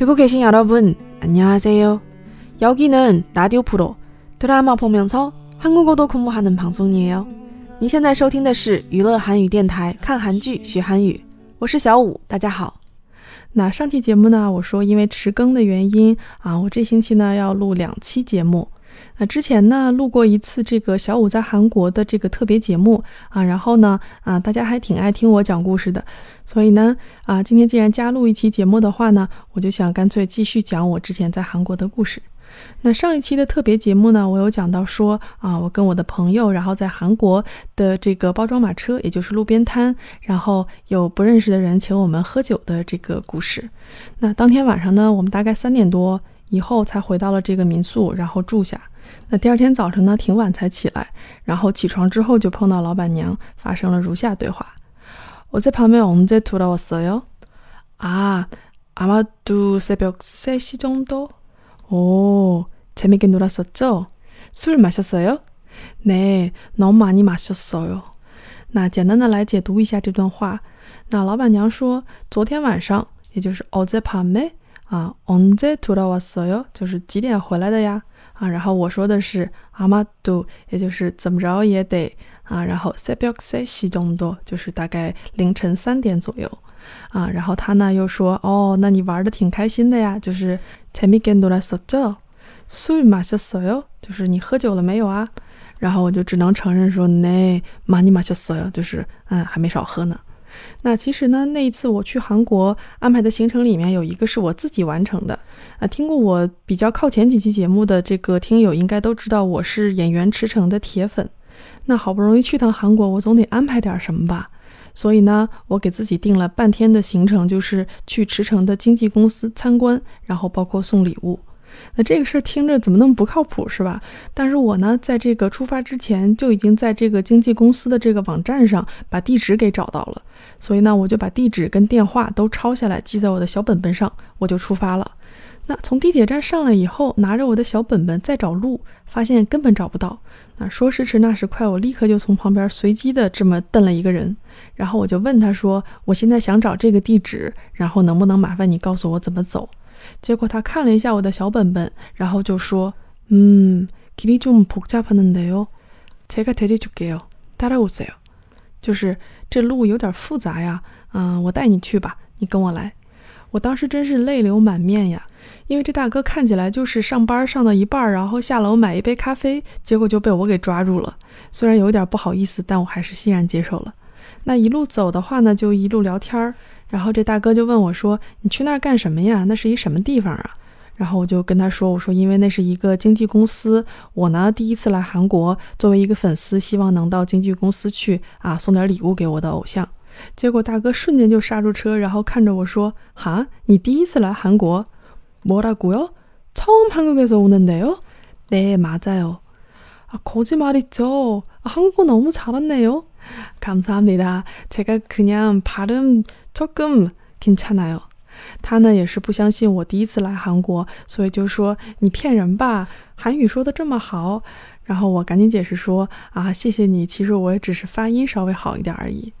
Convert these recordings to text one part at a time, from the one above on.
듣고 계신 여러분, 안녕하세요. 여기는 라디오 프로 드라마 보면서 한국어도 공부하는 방송이에요. 您现在收听的是娱乐韩语电台，看韩剧学韩语，我是小五，大家好。那上期节目呢，我说因为迟更的原因啊，我这星期呢要录两期节目。 那之前呢录过一次这个小五在韩国的这个特别节目啊，然后呢啊大家还挺爱听我讲故事的，所以呢啊今天既然加录一期节目的话呢，我就想干脆继续讲我之前在韩国的故事。那上一期的特别节目呢，我有讲到说啊我跟我的朋友，然后在韩国的这个包装马车，也就是路边摊，然后有不认识的人请我们喝酒的这个故事。那当天晚上呢，我们大概三点多以后才回到了这个民宿，然后住下。那第二天早晨呢，挺晚才起来，然后起床之后就碰到老板娘，发生了如下对话：我在旁边언제돌아왔어 요？ 啊，아마도새벽세시정 도？ 오재밌게놀았었죠술마셨어요네너무많이마셨어요那简单的来解读一下这段话。那老板娘说，昨天晚上，也就是어제밤에 啊，언제돌아왔어 요？ 就是几点回来的呀？啊，然后我说的是阿玛杜，也就是怎么着也得啊，然后塞表塞西中多，就是大概凌晨三点左右啊。然后他呢又说，哦，那你玩的挺开心的呀，就是재미게놀았었죠술마셨어 요， 就是你喝酒了没有啊？然后我就只能承认说，네많이마셨어 요， 就是嗯，还没少喝呢。 那其实呢，那一次我去韩国安排的行程里面有一个是我自己完成的啊。听过我比较靠前几期节目的这个听友应该都知道，我是演员池骋的铁粉。那好不容易去趟韩国，我总得安排点什么吧。所以呢，我给自己定了半天的行程，就是去池骋的经纪公司参观，然后包括送礼物。那这个事儿听着怎么那么不靠谱，是吧？但是我呢，在这个出发之前就已经在这个经纪公司的这个网站上把地址给找到了，所以呢，我就把地址跟电话都抄下来，记在我的小本本上，我就出发了。那从地铁站上来以后，拿着我的小本本再找路，发现根本找不到。那说时迟，那时快，我立刻就从旁边随机的这么瞪了一个人，然后我就问他说：“我现在想找这个地址，然后能不能麻烦你告诉我怎么走？”结果他看了一下我的小本本，然后就说：“嗯，길이좀복잡하는데 요， 제가데려줄게 요， 따라오세 요。 就是这路有点复杂呀，嗯，我带你去吧，你跟我来。”我当时真是泪流满面呀，因为这大哥看起来就是上班上到一半，然后下楼买一杯咖啡，结果就被我给抓住了。虽然有点不好意思，但我还是欣然接受了。那一路走的话呢，就一路聊天儿。然后这大哥就问我说：“你去那儿干什么呀？那是一什么地方啊？”然后我就跟他说：“我说因为那是一个经纪公司，我呢第一次来韩国，作为一个粉丝，希望能到经纪公司去啊送点礼物给我的偶像。”结果大哥瞬间就刹住车，然后看着我说：“哈，你第一次来韩国？뭐라고요처음한국에서오는데요네맞아요아거짓말이죠아한국어너무잘하네요 감사합니다 제가그냥발음조금괜찮아요 他呢也是不相信我第一次来韩国，所以就说你骗人吧，韩语说的这么好。然后我赶紧解释说啊，谢谢你，其实我也只是发音稍微好一点而已。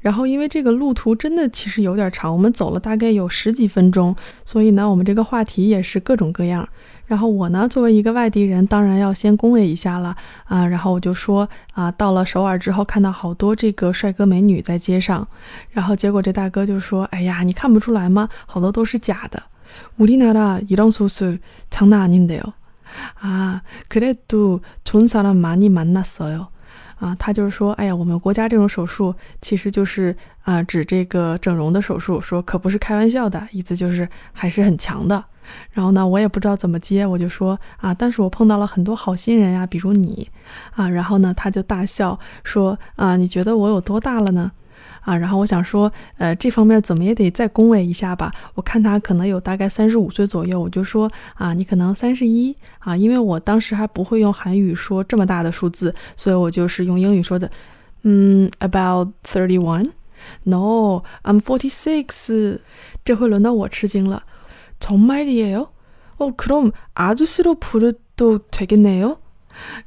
然后因为这个路途真的其实有点长，我们走了大概有十几分钟，所以呢，我们这个话题也是各种各样。然后我呢，作为一个外地人，当然要先恭维一下了啊。然后我就说啊，到了首尔之后，看到好多这个帅哥美女在街上。然后结果这大哥就说：“哎呀，你看不出来吗？好多都是假的。”우리나라이런소술장난아닌데요아그래도좋은사람많이만났어요 啊，他就是说，哎呀，我们国家这种手术其实就是啊，指这个整容的手术，说可不是开玩笑的，意思就是还是很强的。然后呢，我也不知道怎么接，我就说啊，但是我碰到了很多好心人呀，比如你啊。然后呢，他就大笑说啊，你觉得我有多大了呢？啊，然后我想说，呃，这方面怎么也得再恭维一下吧。我看他可能有大概三十五岁左右，我就说啊，你可能三十一啊，因为我当时还不会用韩语说这么大的数字，所以我就是用英语说的，嗯，about thirty one。No，I'm forty six。这回轮到我吃惊了。정말이에요어그럼아저씨로부르도되겠네요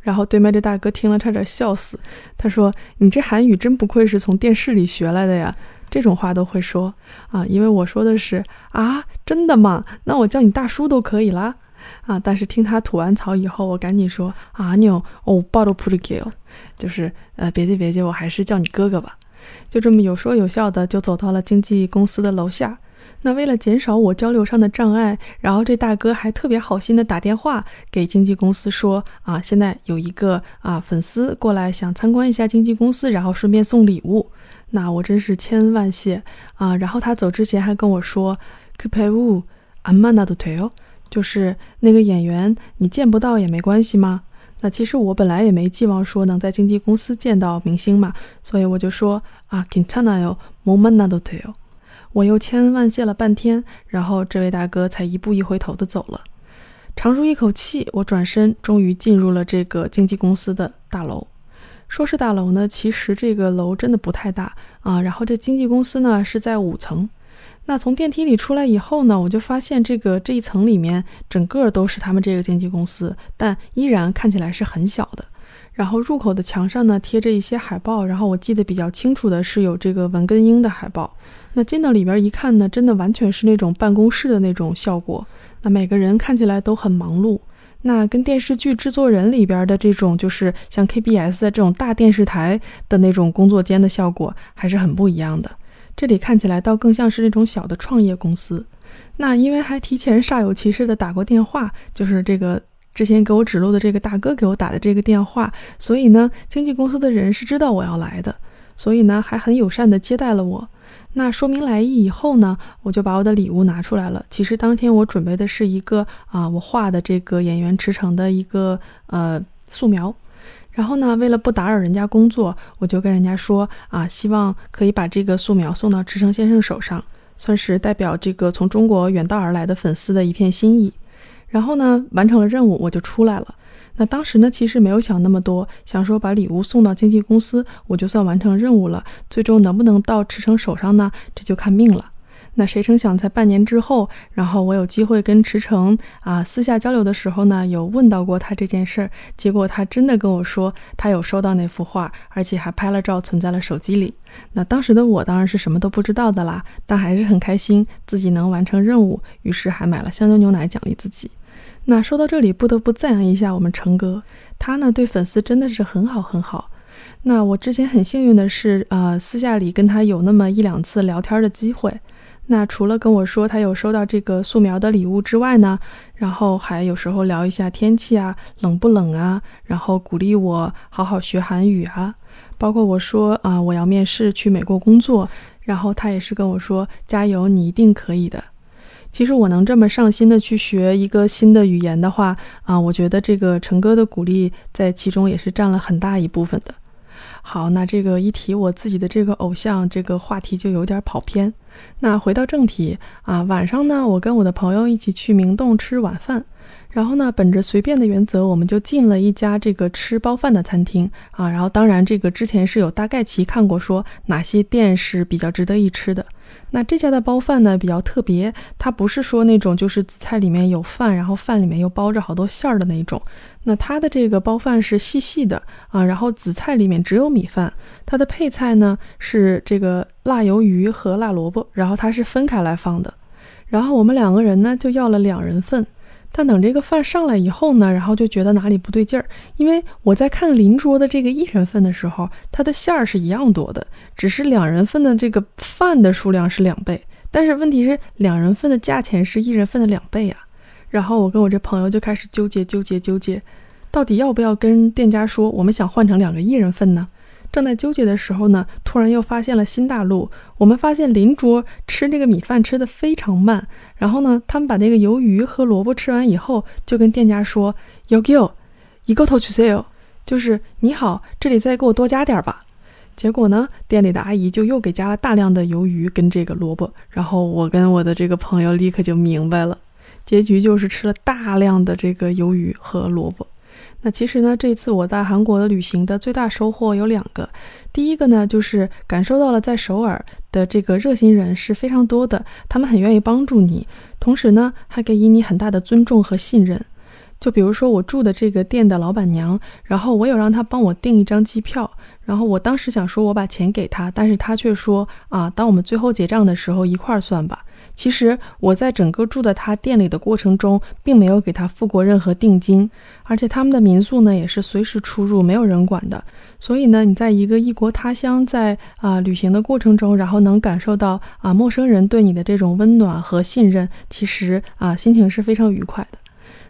然后对面这大哥听了差点笑死，他说：“你这韩语真不愧是从电视里学来的呀。”这种话都会说啊，因为我说的是啊，真的吗？那我叫你大叔都可以啦。啊！但是听他吐完槽以后，我赶紧说啊，牛哦，抱着 put kill，就是呃，别介别介，我还是叫你哥哥吧。就这么有说有笑的，就走到了经纪公司的楼下。那为了减少我交流上的障碍，然后这大哥还特别好心的打电话给经纪公司说啊，现在有一个啊粉丝过来想参观一下经纪公司，然后顺便送礼物。那我真是千恩万谢啊！然后他走之前还跟我说，Kepew amanado tal，就是那个演员你见不到也没关系吗？那其实我本来也没寄望说能在经纪公司见到明星嘛，所以我就说啊，Kintanao mamanado tal。我又千恩万谢了半天，然后这位大哥才一步一回头的走了。长舒一口气，我转身，终于进入了这个经纪公司的大楼。说是大楼呢，其实这个楼真的不太大啊。然后这经纪公司呢是在五层。那从电梯里出来以后呢，我就发现这个这一层里面整个都是他们这个经纪公司，但依然看起来是很小的。然后入口的墙上呢贴着一些海报，然后我记得比较清楚的是有这个文根英的海报。那进到里边一看呢，真的完全是那种办公室的那种效果。那每个人看起来都很忙碌，那跟电视剧制作人里边的这种，就是像 KBS 这种大电视台的那种工作间的效果还是很不一样的。这里看起来倒更像是那种小的创业公司。那因为还提前煞有其事的打过电话，就是这个之前给我指路的这个大哥给我打的这个电话，所以呢，经纪公司的人是知道我要来的，所以呢，还很友善的接待了我。那说明来意以后呢，我就把我的礼物拿出来了。其实当天我准备的是一个啊，我画的这个演员池诚的一个呃素描。然后呢，为了不打扰人家工作，我就跟人家说啊，希望可以把这个素描送到池诚先生手上，算是代表这个从中国远道而来的粉丝的一片心意。然后呢，完成了任务，我就出来了。那当时呢，其实没有想那么多，想说把礼物送到经纪公司，我就算完成任务了。最终能不能到池诚手上呢？这就看命了。那谁成想，在半年之后，然后我有机会跟池诚啊私下交流的时候呢，有问到过他这件事儿，结果他真的跟我说，他有收到那幅画，而且还拍了照，存在了手机里。那当时的我当然是什么都不知道的啦，但还是很开心自己能完成任务，于是还买了香蕉牛奶奖励自己。那说到这里，不得不赞扬一下我们成哥，他呢对粉丝真的是很好很好。那我之前很幸运的是，呃，私下里跟他有那么一两次聊天的机会。那除了跟我说他有收到这个素描的礼物之外呢，然后还有时候聊一下天气啊，冷不冷啊，然后鼓励我好好学韩语啊，包括我说啊我要面试去美国工作，然后他也是跟我说加油，你一定可以的。其实我能这么上心的去学一个新的语言的话，啊，我觉得这个成哥的鼓励在其中也是占了很大一部分的。好，那这个一提我自己的这个偶像，这个话题就有点跑偏。那回到正题啊，晚上呢，我跟我的朋友一起去明洞吃晚饭。然后呢，本着随便的原则，我们就进了一家这个吃包饭的餐厅啊。然后当然，这个之前是有大概其看过，说哪些店是比较值得一吃的。那这家的包饭呢比较特别，它不是说那种就是紫菜里面有饭，然后饭里面又包着好多馅儿的那种。那它的这个包饭是细细的啊，然后紫菜里面只有米饭。它的配菜呢是这个辣鱿鱼和辣萝卜，然后它是分开来放的。然后我们两个人呢就要了两人份。但等这个饭上来以后呢，然后就觉得哪里不对劲儿，因为我在看邻桌的这个一人份的时候，它的馅儿是一样多的，只是两人份的这个饭的数量是两倍，但是问题是两人份的价钱是一人份的两倍啊。然后我跟我这朋友就开始纠结纠结纠结，到底要不要跟店家说我们想换成两个一人份呢？正在纠结的时候呢，突然又发现了新大陆。我们发现邻桌吃那个米饭吃的非常慢，然后呢，他们把那个鱿鱼和萝卜吃完以后，就跟店家说：“ y o g i o 一个头去 sale，就是你好，这里再给我多加点吧。”结果呢，店里的阿姨就又给加了大量的鱿鱼跟这个萝卜，然后我跟我的这个朋友立刻就明白了，结局就是吃了大量的这个鱿鱼和萝卜。那其实呢，这次我在韩国的旅行的最大收获有两个。第一个呢，就是感受到了在首尔的这个热心人是非常多的，他们很愿意帮助你，同时呢，还给予你很大的尊重和信任。就比如说我住的这个店的老板娘，然后我有让她帮我订一张机票，然后我当时想说，我把钱给她，但是她却说啊，当我们最后结账的时候一块儿算吧。其实我在整个住在他店里的过程中，并没有给他付过任何定金，而且他们的民宿呢也是随时出入，没有人管的。所以呢，你在一个异国他乡，在啊旅行的过程中，然后能感受到啊陌生人对你的这种温暖和信任，其实啊心情是非常愉快的。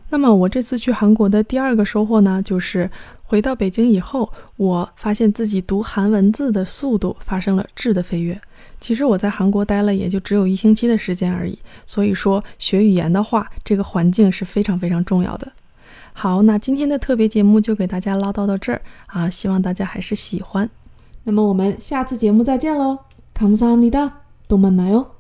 那么我这次去韩国的第二个收获呢，就是回到北京以后，我发现自己读韩文字的速度发生了质的飞跃。其实我在韩国待了也就只有一星期的时间而已，所以说学语言的话，这个环境是非常非常重要的。好，那今天的特别节目就给大家唠叨到这儿啊，希望大家还是喜欢。那么我们下次节目再见喽，감사합니 다， 또 만나요。